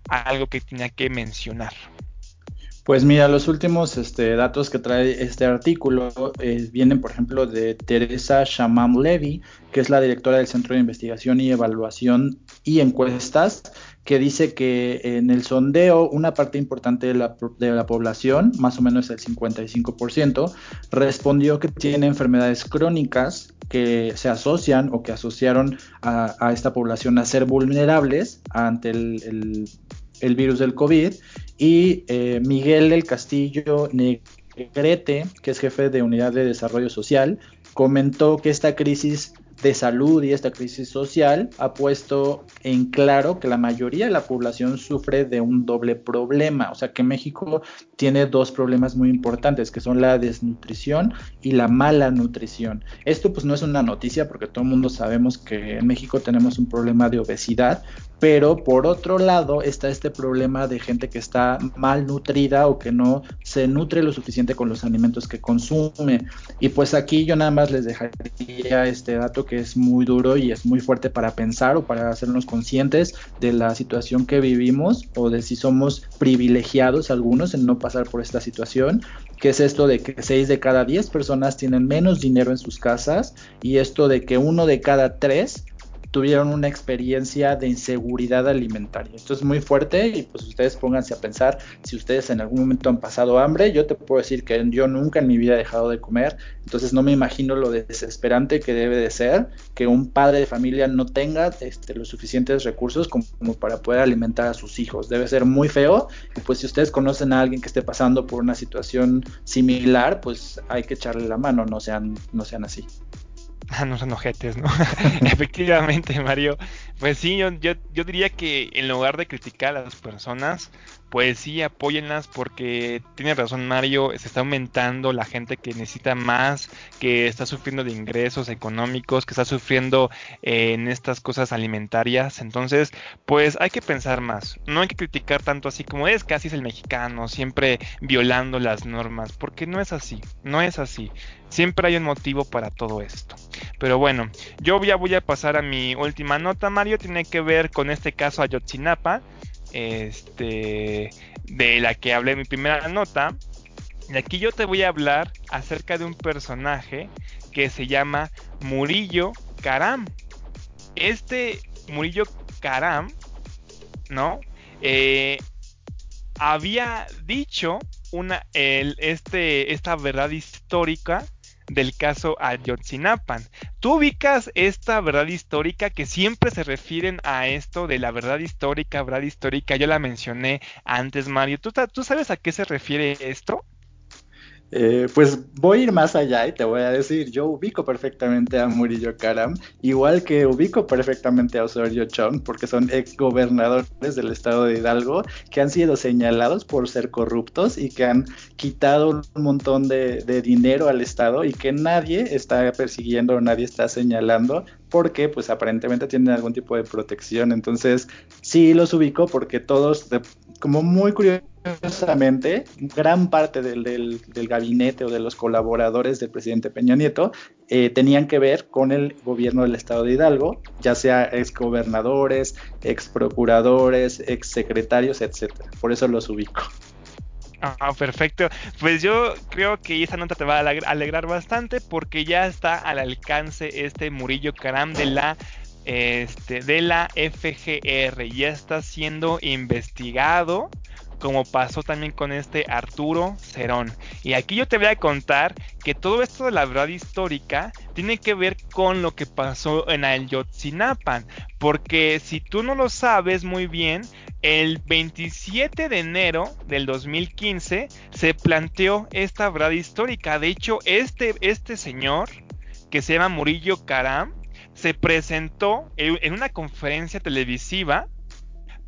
algo que tenía que mencionar. Pues mira, los últimos este, datos que trae este artículo eh, vienen, por ejemplo, de Teresa Shamam Levy, que es la directora del Centro de Investigación y Evaluación y Encuestas, que dice que en el sondeo una parte importante de la, de la población, más o menos el 55%, respondió que tiene enfermedades crónicas que se asocian o que asociaron a, esta población a ser vulnerables ante el, el virus del COVID. Y eh, Miguel del Castillo Negrete, que es jefe de Unidad de Desarrollo Social, comentó que esta crisis de salud y esta crisis social ha puesto en claro que la mayoría de la población sufre de un doble problema, o sea que México tiene dos problemas muy importantes, que son la desnutrición y la mala nutrición. Esto pues no es una noticia porque todo el mundo sabemos que en México tenemos un problema de obesidad, pero por otro lado está este problema de gente que está mal nutrida o que no se nutre lo suficiente con los alimentos que consume. Y pues aquí yo nada más les dejaría este dato que es muy duro y es muy fuerte para pensar o para hacernos conscientes de la situación que vivimos o de si somos privilegiados algunos en no pasar por esta situación, que es esto de que 6 de cada 10 personas tienen menos dinero en sus casas y esto de que uno de cada 3 tuvieron una experiencia de inseguridad alimentaria. Esto es muy fuerte y pues ustedes pónganse a pensar si ustedes en algún momento han pasado hambre. Yo te puedo decir que yo nunca en mi vida he dejado de comer, entonces no me imagino lo desesperante que debe de ser que un padre de familia no tenga este, los suficientes recursos como, para poder alimentar a sus hijos. Debe ser muy feo y pues si ustedes conocen a alguien que esté pasando por una situación similar, pues hay que echarle la mano, no sean, no sean así. Ah, no son ojetes, ¿no? Efectivamente, Mario. Pues sí, yo, yo, diría que en lugar de criticar a las personas, pues sí, apóyenlas porque tiene razón Mario, se está aumentando la gente que necesita más, que está sufriendo de ingresos económicos, que está sufriendo eh, en estas cosas alimentarias. Entonces, pues hay que pensar más. No hay que criticar tanto así como es casi es el mexicano, siempre violando las normas, porque no es así, no es así. Siempre hay un motivo para todo esto. Pero bueno, yo ya voy a pasar a mi última nota, Mario. Tiene que ver con este caso Ayotzinapa, este, de la que hablé en mi primera nota. Y aquí yo te voy a hablar acerca de un personaje que se llama Murillo Karam. Este Murillo Karam, ¿no? Eh, había dicho una, este, esta verdad histórica del caso Ayotzinapa. Tú ubicas esta verdad histórica que siempre se refieren a esto de la verdad histórica, verdad histórica. Yo la mencioné antes, Mario. ¿Tú, tú sabes a qué se refiere esto? Eh, pues voy a ir más allá y te voy a decir, yo ubico perfectamente a Murillo Karam, igual que ubico perfectamente a Osorio Chong, porque son ex gobernadores del estado de Hidalgo que han sido señalados por ser corruptos y que han quitado un montón de, de dinero al estado y que nadie está persiguiendo o nadie está señalando porque pues aparentemente tienen algún tipo de protección. Entonces sí los ubico porque todos, como muy curiosamente, gran parte del, gabinete o de los colaboradores del presidente Peña Nieto eh, tenían que ver con el gobierno del estado de Hidalgo, ya sea ex gobernadores, ex procuradores, ex secretarios, etcétera. Por eso los ubico. Ah, perfecto. Pues yo creo que esa nota te va a alegrar bastante porque ya está al alcance este Murillo Caram de la este, de la FGR. Ya está siendo investigado como pasó también con este Arturo Cerón. Y aquí yo te voy a contar que todo esto de la verdad histórica tiene que ver con lo que pasó en Ayotzinapa, porque si tú no lo sabes muy bien, el 27 de enero del 2015 se planteó esta verdad histórica. De hecho, este, este señor, que se llama Murillo Caram, se presentó en una conferencia televisiva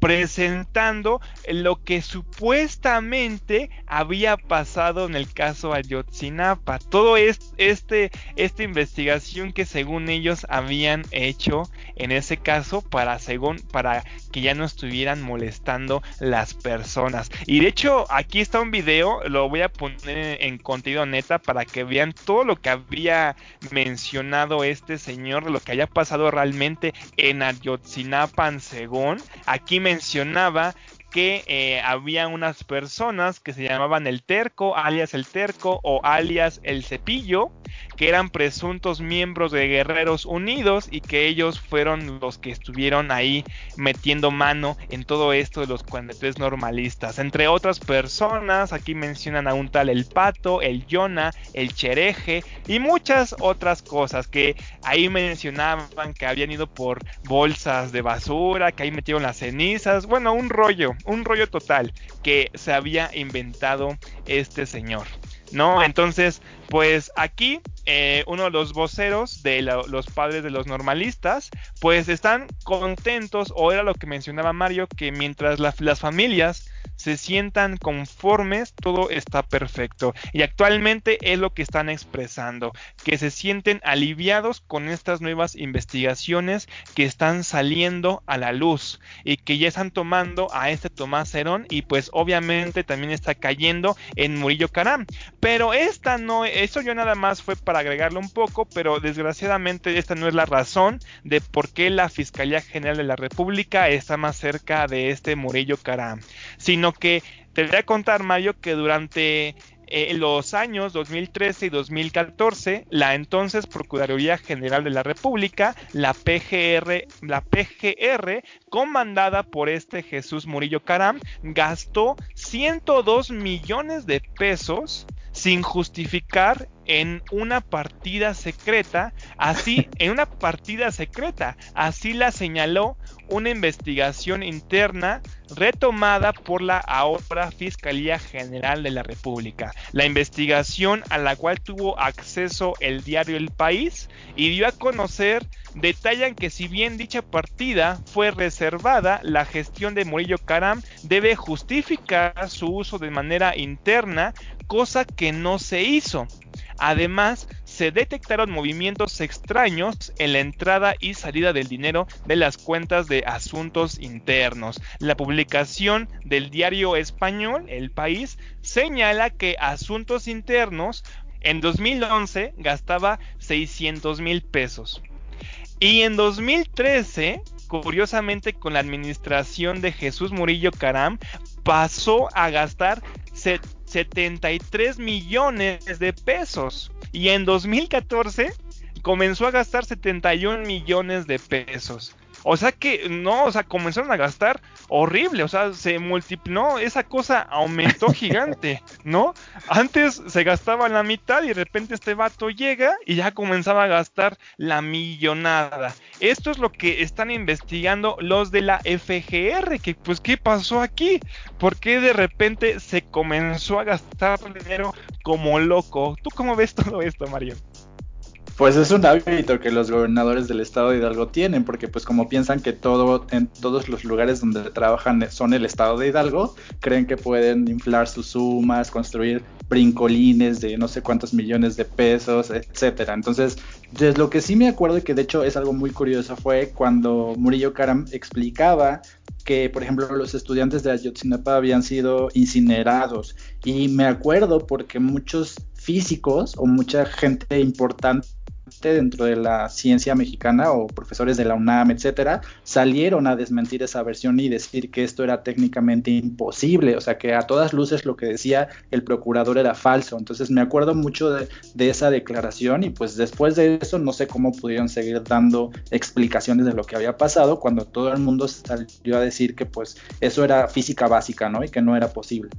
presentando lo que supuestamente había pasado en el caso Ayotzinapa. Todo este, esta investigación que según ellos habían hecho en ese caso para, según, para que ya no estuvieran molestando las personas. Y de hecho aquí está un video, lo voy a poner en, contenido neta para que vean todo lo que había mencionado este señor, lo que haya pasado realmente en Ayotzinapa según. Aquí me mencionaba que eh, había unas personas que se llamaban el terco, alias el terco o alias el cepillo, que eran presuntos miembros de Guerreros Unidos y que ellos fueron los que estuvieron ahí metiendo mano en todo esto de los 43 normalistas. Entre otras personas, aquí mencionan a un tal el pato, el Yona, el chereje y muchas otras cosas que ahí mencionaban que habían ido por bolsas de basura, que ahí metieron las cenizas, bueno, un rollo, un rollo total que se había inventado este señor. ¿No? Entonces, pues aquí eh, uno de los voceros de los padres de los normalistas, pues están contentos, o era lo que mencionaba Mario, que mientras las familias se sientan conformes, todo está perfecto. Y actualmente es lo que están expresando, que se sienten aliviados con estas nuevas investigaciones que están saliendo a la luz y que ya están tomando a este Tomás Herón y pues obviamente también está cayendo en Murillo Caram. Pero esta no, eso yo nada más fue para agregarlo un poco, pero desgraciadamente esta no es la razón de por qué la Fiscalía General de la República está más cerca de este Murillo Caram, sino que te voy a contar, Mario, que durante eh, los años 2013 y 2014, la entonces Procuraduría General de la República, la PGR, la PGR, comandada por este Jesús Murillo Caram, gastó 102 millones de pesos sin justificar en una partida secreta, así, en una partida secreta, así la señaló una investigación interna retomada por la ahora Fiscalía General de la República. La investigación a la cual tuvo acceso el diario El País y dio a conocer detallan que si bien dicha partida fue reservada, la gestión de Murillo Caram debe justificar su uso de manera interna, cosa que no se hizo. Además, se detectaron movimientos extraños en la entrada y salida del dinero de las cuentas de asuntos internos. La publicación del diario español El País señala que Asuntos Internos en 2011 gastaba 600 mil pesos. Y en 2013, curiosamente con la administración de Jesús Murillo Caram, pasó a gastar 73 millones de pesos. Y en 2014 comenzó a gastar 71 millones de pesos. O sea que no, o sea, comenzaron a gastar horrible, o sea, se multiplicó, esa cosa aumentó gigante, ¿no? Antes se gastaba la mitad y de repente este vato llega y ya comenzaba a gastar la millonada. Esto es lo que están investigando los de la FGR, que pues qué pasó aquí, ¿por qué de repente se comenzó a gastar dinero como loco? ¿Tú cómo ves todo esto, Mario? Pues es un hábito que los gobernadores del estado de Hidalgo tienen, porque pues como piensan que todo en todos los lugares donde trabajan son el estado de Hidalgo, creen que pueden inflar sus sumas, construir brincolines de no sé cuántos millones de pesos, etcétera. Entonces, desde lo que sí me acuerdo que de hecho es algo muy curioso fue cuando Murillo Karam explicaba que, por ejemplo, los estudiantes de Ayotzinapa habían sido incinerados. Y me acuerdo porque muchos físicos o mucha gente importante dentro de la ciencia mexicana o profesores de la UNAM, etcétera, salieron a desmentir esa versión y decir que esto era técnicamente imposible, o sea que a todas luces lo que decía el procurador era falso. Entonces me acuerdo mucho de, de esa declaración y pues después de eso no sé cómo pudieron seguir dando explicaciones de lo que había pasado cuando todo el mundo salió a decir que pues eso era física básica, ¿no? Y que no era posible.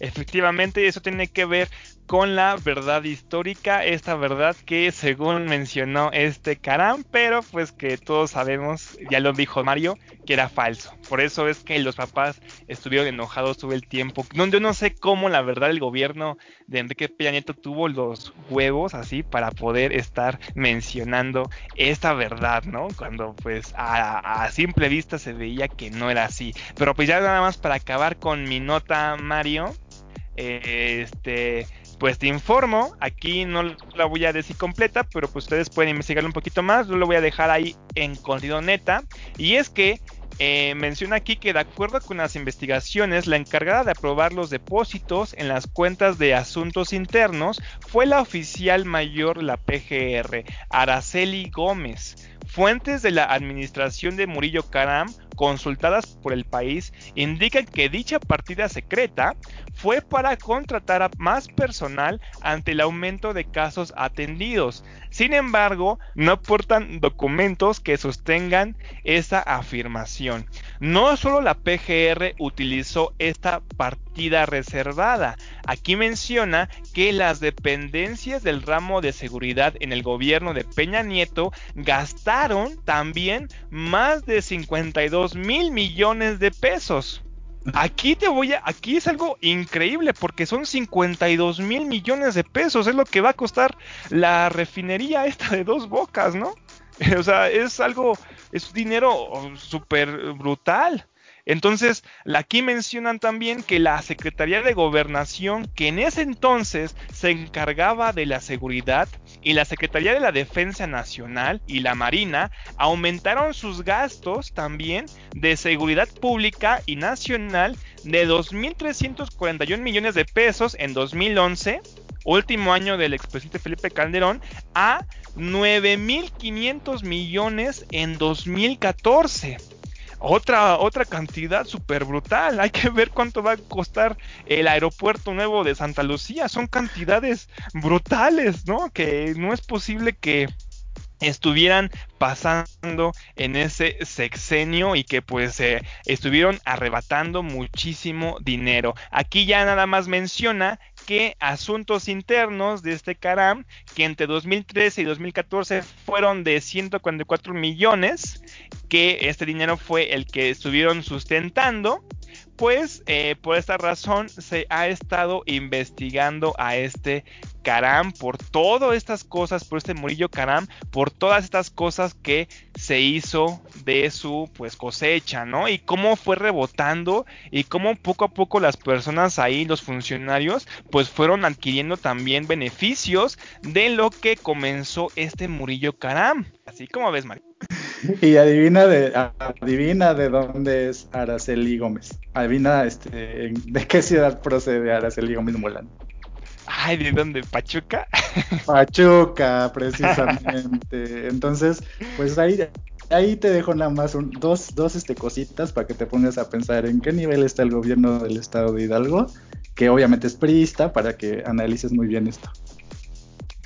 Efectivamente, eso tiene que ver con la verdad histórica, esta verdad que según mencionó este Karam, pero pues que todos sabemos, ya lo dijo Mario, que era falso. Por eso es que los papás estuvieron enojados todo el tiempo. No, yo no sé cómo la verdad el gobierno de Enrique Peña Nieto tuvo los huevos así para poder estar mencionando esta verdad, ¿no? Cuando pues a, a simple vista se veía que no era así. Pero pues ya nada más para acabar con mi nota, Mario. Este, pues te informo, aquí no la voy a decir completa, pero pues ustedes pueden investigar un poquito más, yo lo voy a dejar ahí en contenido neta, y es que eh, menciona aquí que de acuerdo con las investigaciones, la encargada de aprobar los depósitos en las cuentas de asuntos internos fue la oficial mayor la PGR, Araceli Gómez. Fuentes de la administración de Murillo Caram consultadas por el país indican que dicha partida secreta fue para contratar a más personal ante el aumento de casos atendidos. Sin embargo, no aportan documentos que sostengan esa afirmación. No solo la PGR utilizó esta partida reservada, aquí menciona que las dependencias del ramo de seguridad en el gobierno de Peña Nieto gastaron también más de 52 mil millones de pesos. Aquí te voy a, aquí es algo increíble porque son 52 mil millones de pesos, es lo que va a costar la refinería esta de dos bocas, ¿no? O sea, es algo, es dinero súper brutal. Entonces, aquí mencionan también que la Secretaría de Gobernación, que en ese entonces se encargaba de la seguridad, y la Secretaría de la Defensa Nacional y la Marina aumentaron sus gastos también de seguridad pública y nacional de 2.341 millones de pesos en 2011 último año del expresidente Felipe Calderón, a 9.500 millones en 2014 otra, otra cantidad súper brutal. Hay que ver cuánto va a costar el aeropuerto nuevo de Santa Lucía. Son cantidades brutales, ¿no? Que no es posible que estuvieran pasando en ese sexenio y que pues eh, estuvieron arrebatando muchísimo dinero. Aquí ya nada más menciona que asuntos internos de este Caram, que entre 2013 y 2014 fueron de 144 millones, que este dinero fue el que estuvieron sustentando, pues eh, por esta razón se ha estado investigando a este Caram por todas estas cosas, por este Murillo Caram, por todas estas cosas que se hizo de su pues cosecha, ¿no? Y cómo fue rebotando y cómo poco a poco las personas ahí, los funcionarios, pues fueron adquiriendo también beneficios de lo que comenzó este Murillo Caram. Así como ves, Mario. Y adivina de, adivina de dónde es Araceli Gómez. Adivina este, de qué ciudad procede Araceli Gómez Molán. Ay, ¿de dónde? ¿Pachuca? Pachuca, precisamente. Entonces, pues ahí, ahí te dejo nada más dos, dos este, cositas para que te pongas a pensar en qué nivel está el gobierno del estado de Hidalgo, que obviamente es priista, para que analices muy bien esto.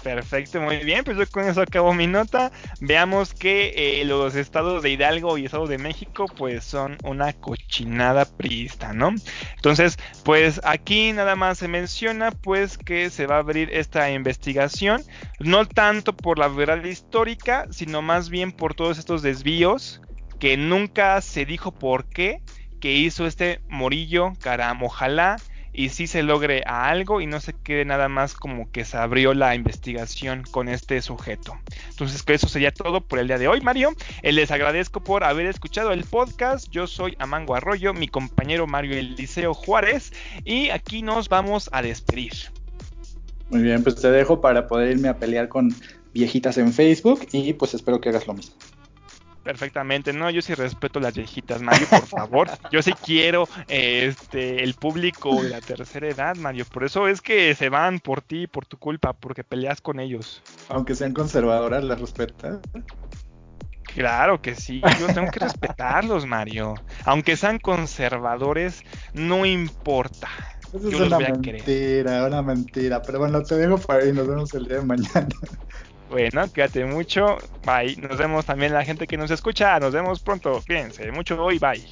Perfecto, muy bien, pues yo con eso acabo mi nota. Veamos que eh, los estados de Hidalgo y Estado de México pues son una cochinada priista, ¿no? Entonces, pues aquí nada más se menciona pues que se va a abrir esta investigación, no tanto por la verdad histórica, sino más bien por todos estos desvíos que nunca se dijo por qué que hizo este Morillo, caram, ojalá y si se logre a algo y no se quede nada más como que se abrió la investigación con este sujeto. Entonces, eso sería todo por el día de hoy, Mario. Eh, les agradezco por haber escuchado el podcast. Yo soy Amango Arroyo, mi compañero Mario Eliseo Juárez, y aquí nos vamos a despedir. Muy bien, pues te dejo para poder irme a pelear con viejitas en Facebook y pues espero que hagas lo mismo. Perfectamente, no, yo sí respeto las viejitas, Mario, por favor. Yo sí quiero este el público de la tercera edad, Mario. Por eso es que se van por ti, por tu culpa, porque peleas con ellos. Aunque sean conservadoras, las respetas. Claro que sí, yo tengo que respetarlos, Mario. Aunque sean conservadores, no importa. Eso es una mentira, una mentira. Pero bueno, te dejo para ahí, nos vemos el día de mañana. Bueno, quédate mucho. Bye. Nos vemos también la gente que nos escucha. Nos vemos pronto. Fíjense mucho hoy. Bye.